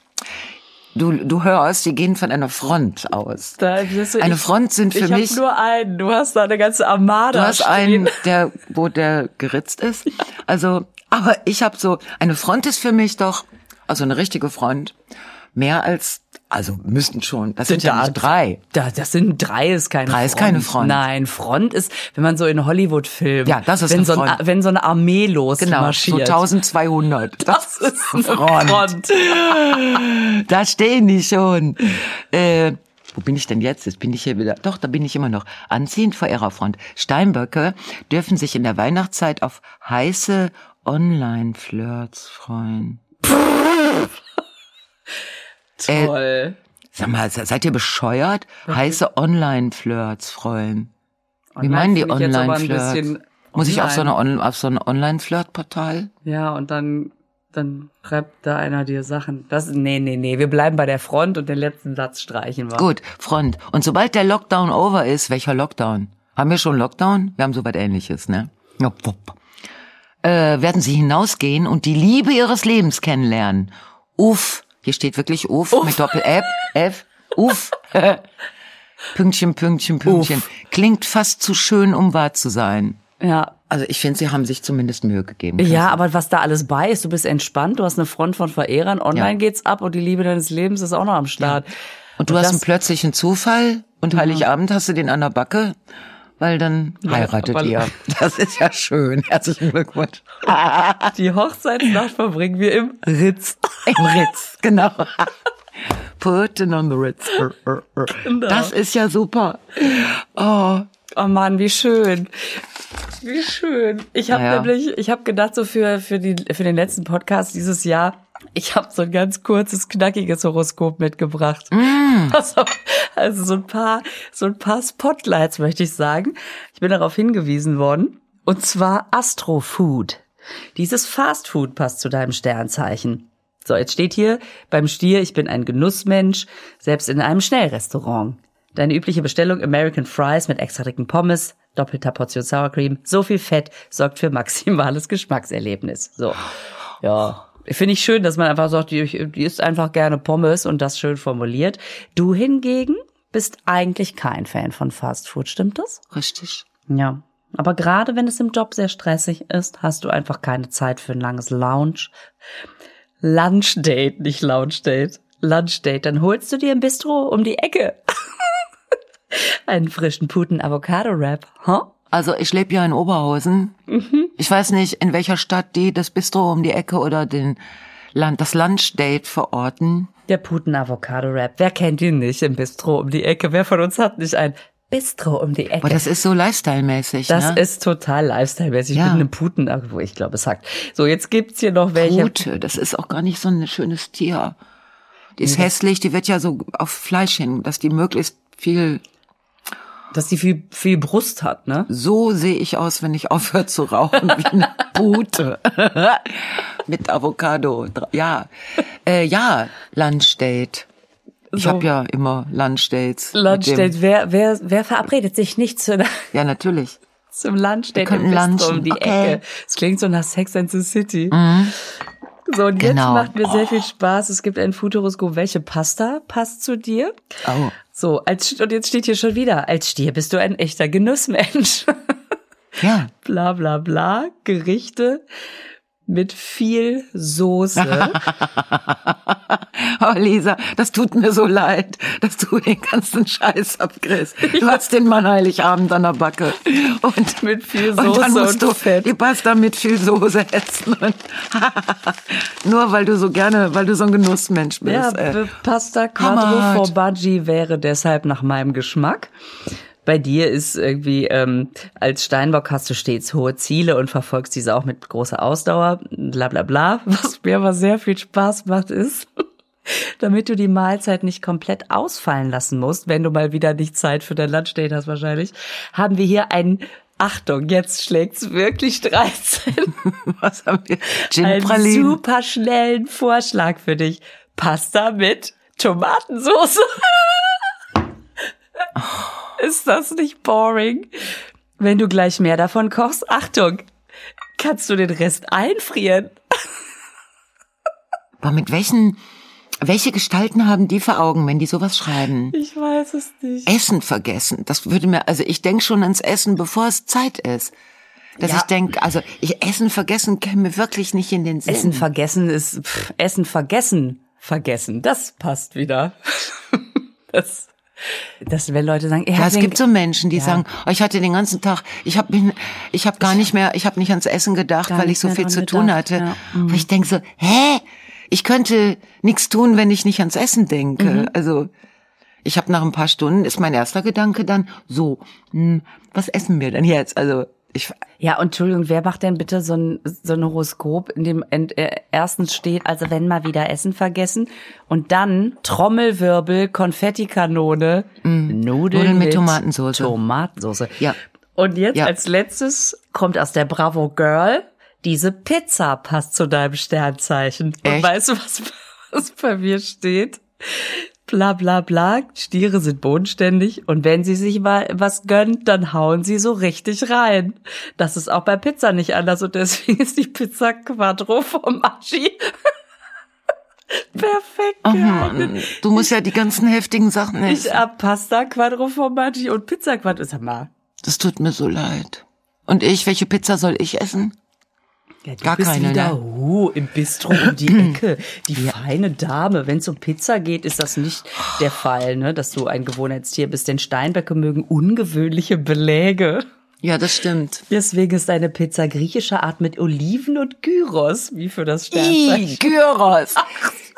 Du, du hörst, die gehen von einer Front aus. Da, du, eine ich, Front sind für ich mich. Ich habe nur einen. Du hast da eine ganze Armada. Du hast stehen. einen, der, wo der geritzt ist. Ja. Also, aber ich habe so eine Front ist für mich doch, also eine richtige Front, mehr als also müssten schon. Das sind ja nicht drei. Da, das sind drei ist keine drei Front. ist keine Front. Nein, Front ist, wenn man so in Hollywood-Filmen. Ja, das ist wenn eine so Front. Ein, wenn so eine Armee los genau. So 1200. Das, das ist eine Front. Front. da stehen die schon. Äh, wo bin ich denn jetzt? Jetzt bin ich hier wieder. Doch, da bin ich immer noch. Anziehend vor ihrer Front. Steinböcke dürfen sich in der Weihnachtszeit auf heiße Online-Flirts freuen. Toll. Äh, sag mal, seid ihr bescheuert? Heiße Online-Flirts freuen. Wie meinen die Online-Flirts? Muss ich auf so, eine auf so ein Online-Flirt-Portal? Ja, und dann, dann schreibt da einer dir Sachen. Das, nee, nee, nee, wir bleiben bei der Front und den letzten Satz streichen wir. Gut, Front. Und sobald der Lockdown over ist, welcher Lockdown? Haben wir schon Lockdown? Wir haben so was ähnliches, ne? Ja. Äh, werden sie hinausgehen und die Liebe ihres Lebens kennenlernen. Uff, hier steht wirklich Uff, Uff. mit Doppel-F, F, Uff. Pünktchen, Pünktchen, Pünktchen. Uff. Klingt fast zu schön, um wahr zu sein. Ja. Also ich finde, sie haben sich zumindest Mühe gegeben. Ja, aber was da alles bei ist, du bist entspannt, du hast eine Front von Verehrern, online ja. geht's ab und die Liebe deines Lebens ist auch noch am Start. Ja. Und du und hast einen plötzlichen Zufall und mhm. Heiligabend hast du den an der Backe weil dann heiratet ja, ihr. Das ist ja schön. Herzlichen Glückwunsch. Die Hochzeitsnacht verbringen wir im Ritz. Im Ritz, genau. Putting on the Ritz. Genau. Das ist ja super. Oh. Oh Mann, wie schön. Wie schön. Ich habe naja. nämlich, ich habe gedacht, so für, für, die, für den letzten Podcast dieses Jahr, ich habe so ein ganz kurzes, knackiges Horoskop mitgebracht. Mm. Also, also so ein paar, so ein paar Spotlights möchte ich sagen. Ich bin darauf hingewiesen worden. Und zwar Astrofood. Dieses Fastfood passt zu deinem Sternzeichen. So, jetzt steht hier beim Stier, ich bin ein Genussmensch, selbst in einem Schnellrestaurant. Deine übliche Bestellung American Fries mit extra dicken Pommes, doppelter Portion Sour Cream, so viel Fett sorgt für maximales Geschmackserlebnis. So. Ja, Finde ich schön, dass man einfach sagt, die, die isst einfach gerne Pommes und das schön formuliert. Du hingegen bist eigentlich kein Fan von Fast Food, stimmt das? Richtig. Ja. Aber gerade wenn es im Job sehr stressig ist, hast du einfach keine Zeit für ein langes Lounge. Lunch Date, nicht Lounge Date. Lunch Date. Dann holst du dir ein Bistro um die Ecke. Einen frischen Puten Avocado Wrap, huh? Also ich lebe ja in Oberhausen. Mhm. Ich weiß nicht, in welcher Stadt die das Bistro um die Ecke oder den Land, das Lunchdate verorten. Der Puten Avocado Rap. Wer kennt ihn nicht im Bistro um die Ecke? Wer von uns hat nicht ein Bistro um die Ecke? Aber das ist so Lifestyle-mäßig. Das ne? ist total Lifestyle-mäßig. Ja. Ich bin eine Puten, wo ich glaube, es sagt. So, jetzt gibt's hier noch welche. Pute, das ist auch gar nicht so ein schönes Tier. Die ist ja. hässlich, die wird ja so auf Fleisch hin, dass die möglichst viel dass sie viel, viel Brust hat, ne? So sehe ich aus, wenn ich aufhöre zu rauchen, wie eine Pute. Mit Avocado. Ja, äh, ja, Lunchdate. Ich so. habe ja immer Lunchdate. Lunchdate. Wer, wer, wer verabredet sich nicht zu Ja, natürlich. Zum Lunchdate im lunchen. um die okay. Ecke. Es klingt so nach Sex and the City. Mhm. So, und genau. jetzt macht mir sehr viel Spaß. Es gibt ein Futuroskop. Welche Pasta passt zu dir? Oh. So, als, und jetzt steht hier schon wieder, als Stier bist du ein echter Genussmensch. Ja. bla, bla, bla. Gerichte mit viel Soße. oh Lisa, das tut mir so leid, dass du den ganzen Scheiß abkriegst. Du hast den Mann Heiligabend an der Backe. Und mit viel Soße und, dann musst und du Fett. die Pasta mit viel Soße essen. Nur weil du so gerne, weil du so ein Genussmensch bist. Ja. Pasta Quattro Hammer. Formaggi wäre deshalb nach meinem Geschmack. Bei dir ist irgendwie, ähm, als Steinbock hast du stets hohe Ziele und verfolgst diese auch mit großer Ausdauer, bla bla bla. Was mir aber sehr viel Spaß macht, ist, damit du die Mahlzeit nicht komplett ausfallen lassen musst, wenn du mal wieder nicht Zeit für dein Lunch-Date hast wahrscheinlich, haben wir hier einen, Achtung, jetzt schlägt's wirklich 13, Was haben wir? Gin einen super schnellen Vorschlag für dich. Pasta mit Tomatensauce. Ist das nicht boring? Wenn du gleich mehr davon kochst, Achtung, kannst du den Rest einfrieren. Aber mit welchen, welche Gestalten haben die vor Augen, wenn die sowas schreiben? Ich weiß es nicht. Essen vergessen. Das würde mir, also ich denk schon ans Essen, bevor es Zeit ist. Dass Ja. ich denk, also ich Essen vergessen käme mir wirklich nicht in den Sinn. Essen vergessen ist, pff, Essen vergessen, vergessen. Das passt wieder. Das, das, wenn Leute sagen, ja, es gibt so Menschen, die Ja. sagen, oh, ich hatte den ganzen Tag, ich habe ich habe gar nicht mehr, ich habe nicht ans Essen gedacht, weil ich so viel zu tun gedacht, hatte. ja. Mhm. Ich denk so, hä? Ich könnte nichts tun, wenn ich nicht ans Essen denke. Mhm. Also ich habe nach ein paar Stunden ist mein erster Gedanke dann so, hm, was essen wir denn jetzt? Also ich Ja, und Entschuldigung, wer macht denn bitte so ein, so ein Horoskop, in dem äh, erstens steht, also wenn mal wieder Essen vergessen und dann Trommelwirbel, Konfettikanone, Nudeln, Mm. Nudeln mit Tomatensauce. Tomatensauce. Ja. Und jetzt Ja. als letztes kommt aus der Bravo Girl, diese Pizza passt zu deinem Sternzeichen. Und Echt? weißt du, was, was bei mir steht? Bla bla bla, Stiere sind bodenständig und wenn sie sich mal was gönnt, dann hauen sie so richtig rein. Das ist auch bei Pizza nicht anders und deswegen ist die Pizza Quattro Formaggi perfekt Oh. Mann, du musst ja die ganzen heftigen Sachen Ich essen. hab Pasta Quattro Formaggi und Pizza Quattro. Sag mal, Das tut mir so leid. Und ich, welche Pizza soll ich essen? Ja, du Gar bist keine, wieder ne? uh, im Bistro um die Ecke. Die feine Dame. Wenn es um Pizza geht, ist das nicht der Fall, ne, dass du ein Gewohnheitstier bist. Denn Steinböcke mögen ungewöhnliche Beläge. Ja, das stimmt. Deswegen ist eine Pizza griechischer Art mit Oliven und Gyros, wie für das Sternzeichen. Gyros.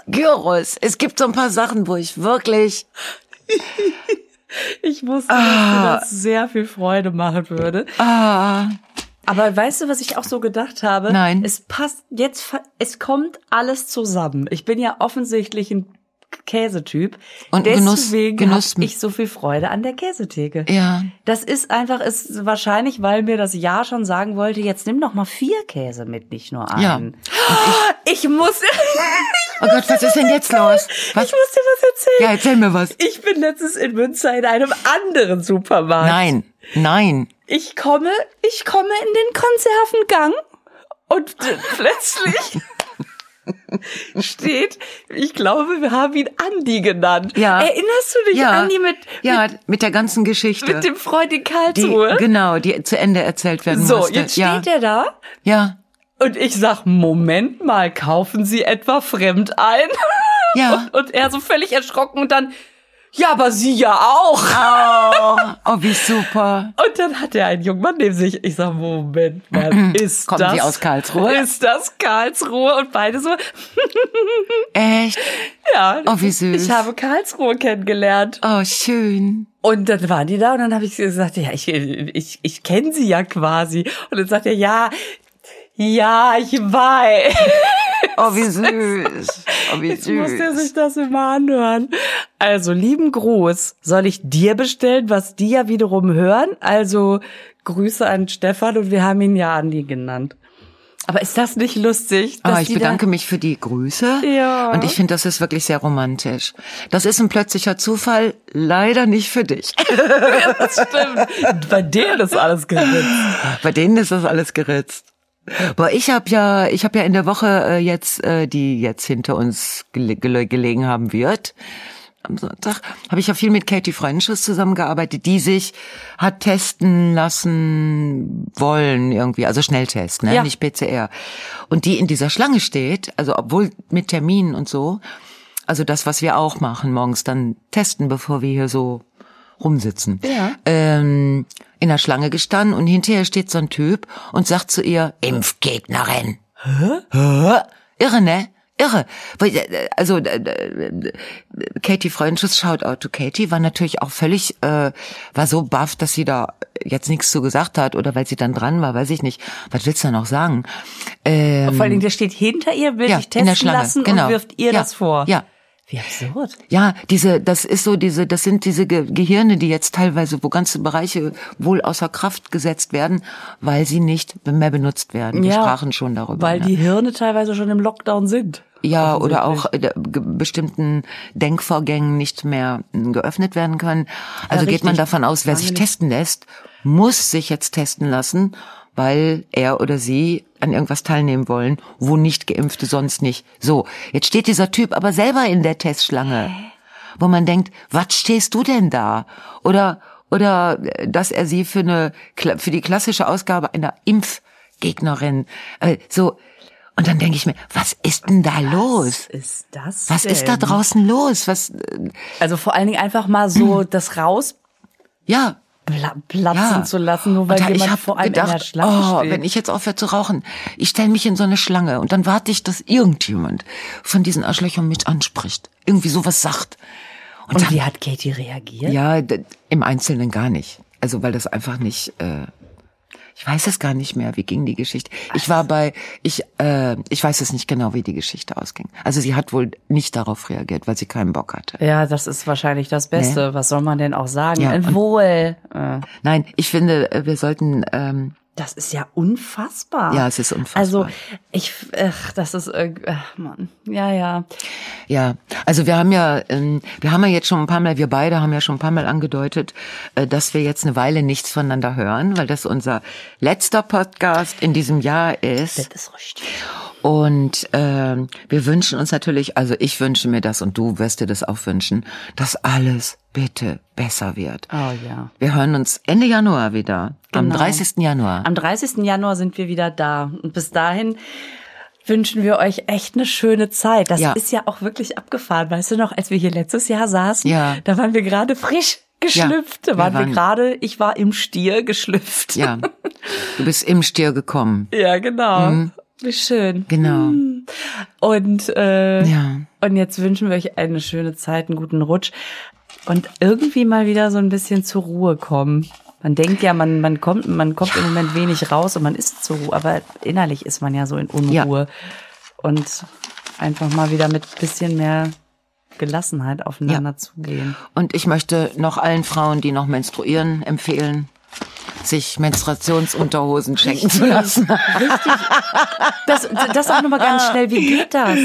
Gyros. Es gibt so ein paar Sachen, wo ich wirklich, Ich wusste, dass dir das sehr viel Freude machen würde. ah, Aber weißt du, was ich auch so gedacht habe? Nein. Es passt jetzt, es kommt alles zusammen. Ich bin ja offensichtlich ein Käsetyp. Und Genuss- Deswegen Genuss- habe ich so viel Freude an der Käsetheke. ja. Das ist einfach, ist wahrscheinlich, weil mir das Jahr schon sagen wollte, jetzt nimm doch mal vier Käse mit, nicht nur einen. Ja. Ich muss, Oh Gott, was ist denn jetzt los? Was? ich muss dir was erzählen. Ja, erzähl mir was. Ich bin letztens in Münster in einem anderen Supermarkt. Nein, nein. Ich komme, ich komme in den Konservengang und plötzlich steht, ich glaube, wir haben ihn Andi genannt. Ja. Erinnerst du dich, Ja. Andi, mit, Ja, mit der ganzen Geschichte. mit dem Freund in die, Karlsruhe? genau, die zu Ende erzählt werden so, musste. jetzt steht ja. er da Ja. und ich sag, Moment mal, kaufen Sie etwa fremd ein? Ja. Und, und er so völlig erschrocken und dann, ja, aber Sie ja auch. Oh, oh, wie super. Und dann hat er einen jungen Mann neben sich. Ich sag, Moment mal, ist Kommen das... Sie aus Karlsruhe? Ist das Karlsruhe? Und beide so, Echt? ja. Oh, wie süß. Ich habe Karlsruhe kennengelernt. Oh, schön. Und dann waren die da und dann habe ich gesagt, ja, ich, ich, ich kenne sie ja quasi. Und dann sagt er, ja, ja, ich weiß. Oh, wie süß. Oh, wie Jetzt muss er süß. sich das immer anhören. Also, lieben Gruß. Soll ich dir bestellen, was die ja wiederum hören? Also, Grüße an Stefan und wir haben ihn ja Andi genannt. Aber ist das nicht lustig? Ah, ich bedanke da, mich für die Grüße. Ja. Und ich finde, das ist wirklich sehr romantisch. Das ist ein plötzlicher Zufall, leider nicht für dich. Das stimmt. Bei denen ist alles geritzt. Bei denen ist das alles geritzt. Boah, ich habe ja, ich habe ja in der Woche äh, jetzt, äh, die jetzt hinter uns gele gele gelegen haben wird, am Sonntag habe ich ja viel mit Katie Freundschuss zusammengearbeitet, die sich hat testen lassen wollen irgendwie, also Schnelltest, ne, Ja. nicht PCR. Und die in dieser Schlange steht, also obwohl mit Terminen und so, also das, was wir auch machen, morgens dann testen, bevor wir hier so rumsitzen. Ja. Ähm, in der Schlange gestanden und hinterher steht so ein Typ und sagt zu ihr, Impfgegnerin. Hä? Hä? Irre, ne? Irre. Äh, Also äh, äh, Katie Freundschuss, shout out to Katie, war natürlich auch völlig, äh, war so baff, dass sie da jetzt nichts zu gesagt hat oder weil sie dann dran war, weiß ich nicht. Was willst du da noch sagen? Ähm, Vor allen Dingen, der steht hinter ihr, will ja, der testen lassen genau. und wirft ihr ja, das vor. Ja, Wie absurd. ja, diese, das ist so diese, das sind diese Ge Gehirne, die jetzt teilweise, wo ganze Bereiche wohl außer Kraft gesetzt werden, weil sie nicht mehr benutzt werden. Wir Ja, sprachen schon darüber. Weil ne? die Hirne teilweise schon im Lockdown sind. ja, oder auch äh, bestimmten Denkvorgängen nicht mehr m, geöffnet werden können. Also geht man davon aus, wer sich testen lässt, muss sich jetzt testen lassen, weil er oder sie an irgendwas teilnehmen wollen, wo nicht Geimpfte sonst nicht. So, jetzt steht dieser Typ aber selber in der Testschlange, wo man denkt, was stehst du denn da? Oder oder äh, dass er sie für eine für die klassische Ausgabe einer Impfgegnerin äh, so und dann denke ich mir, was ist denn da los? Was ist das? Was ist da draußen los? Was äh, Also vor allen Dingen einfach mal so das raus ja, platzen ja. zu lassen, nur weil jemand vor einem in der gedacht, Schlange oh, steht. wenn ich jetzt aufhöre zu rauchen, ich stelle mich in so eine Schlange und dann warte ich, dass irgendjemand von diesen Arschlöchern mich anspricht, irgendwie sowas sagt. Und, und dann, wie hat Katie reagiert? ja, im Einzelnen gar nicht. Also weil das einfach nicht. Äh, ich weiß es gar nicht mehr, wie ging die Geschichte. Ich war bei, ich, äh, ich weiß es nicht genau, wie die Geschichte ausging. Also sie hat wohl nicht darauf reagiert, weil sie keinen Bock hatte. Ja, das ist wahrscheinlich das Beste. Was soll man denn auch sagen? Ja, Wohl. Äh, Nein, ich finde, äh, wir sollten ähm, Das ist ja unfassbar. Ja, es ist unfassbar. Also ich, ach, das ist, ach, Mann. Ja, ja. Ja, also wir haben ja, ähm, wir haben ja jetzt schon ein paar Mal, wir beide haben ja schon ein paar Mal angedeutet, äh, dass wir jetzt eine Weile nichts voneinander hören, weil das unser letzter Podcast in diesem Jahr ist. Das ist richtig. Und ähm, wir wünschen uns natürlich, also ich wünsche mir das und du wirst dir das auch wünschen, dass alles bitte besser wird. Oh ja. Wir hören uns Ende Januar wieder, am Genau. 30. Januar. Am 30. Januar sind wir wieder da. Und bis dahin wünschen wir euch echt eine schöne Zeit. Das Ja. ist ja auch wirklich abgefahren. Weißt du noch, als wir hier letztes Jahr saßen, Ja. da waren wir gerade frisch geschlüpft. Da wir waren wir waren- gerade, ich war im Stier geschlüpft. Ja, du bist im Stier gekommen. Ja, genau. Wie schön. Genau. Und, äh, Ja. und jetzt wünschen wir euch eine schöne Zeit, einen guten Rutsch und irgendwie mal wieder so ein bisschen zur Ruhe kommen. Man denkt ja, man, man kommt, man kommt im Moment wenig raus und man ist zur Ruhe, aber innerlich ist man ja so in Unruhe. Und einfach mal wieder mit bisschen mehr Gelassenheit aufeinander zugehen. Und ich möchte noch allen Frauen, die noch menstruieren, empfehlen, sich Menstruationsunterhosen schenken zu lassen. Das, das auch nochmal ganz schnell. Wie geht das?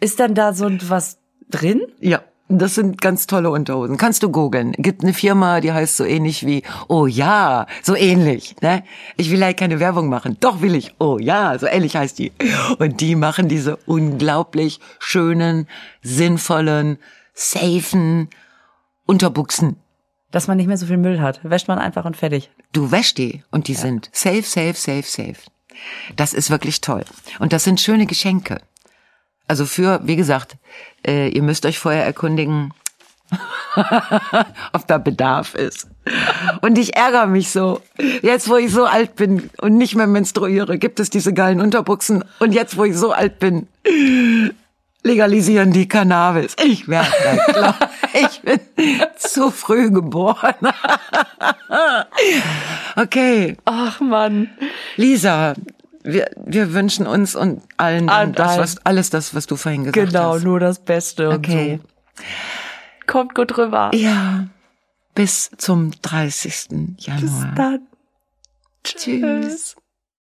Ist dann da so was drin? Ja. Das sind ganz tolle Unterhosen. Kannst du googeln. Gibt eine Firma, die heißt so ähnlich wie Oh ja, so ähnlich. Ne? Ich will halt keine Werbung machen. Doch will ich. Oh ja, so ähnlich heißt die. Und die machen diese unglaublich schönen, sinnvollen, safen Unterbuchsen. Dass man nicht mehr so viel Müll hat. Wäscht man einfach und fertig. Du wäschst die und die sind safe, safe, safe, safe. Das ist wirklich toll. Und das sind schöne Geschenke. Also für, wie gesagt, äh, ihr müsst euch vorher erkundigen, ob da Bedarf ist. Und ich ärgere mich so. Jetzt, wo ich so alt bin und nicht mehr menstruiere, gibt es diese geilen Unterbuchsen. Und jetzt, wo ich so alt bin, legalisieren die Cannabis. Ich werde klar. Ich bin zu früh geboren. okay. Ach man. Lisa, wir, wir wünschen uns und allen An das, allen. was, alles das, was du vorhin gesagt Genau, hast. nur das Beste Okay. so. Kommt gut rüber. Ja, bis zum 30. Januar. Dann. Tschüss.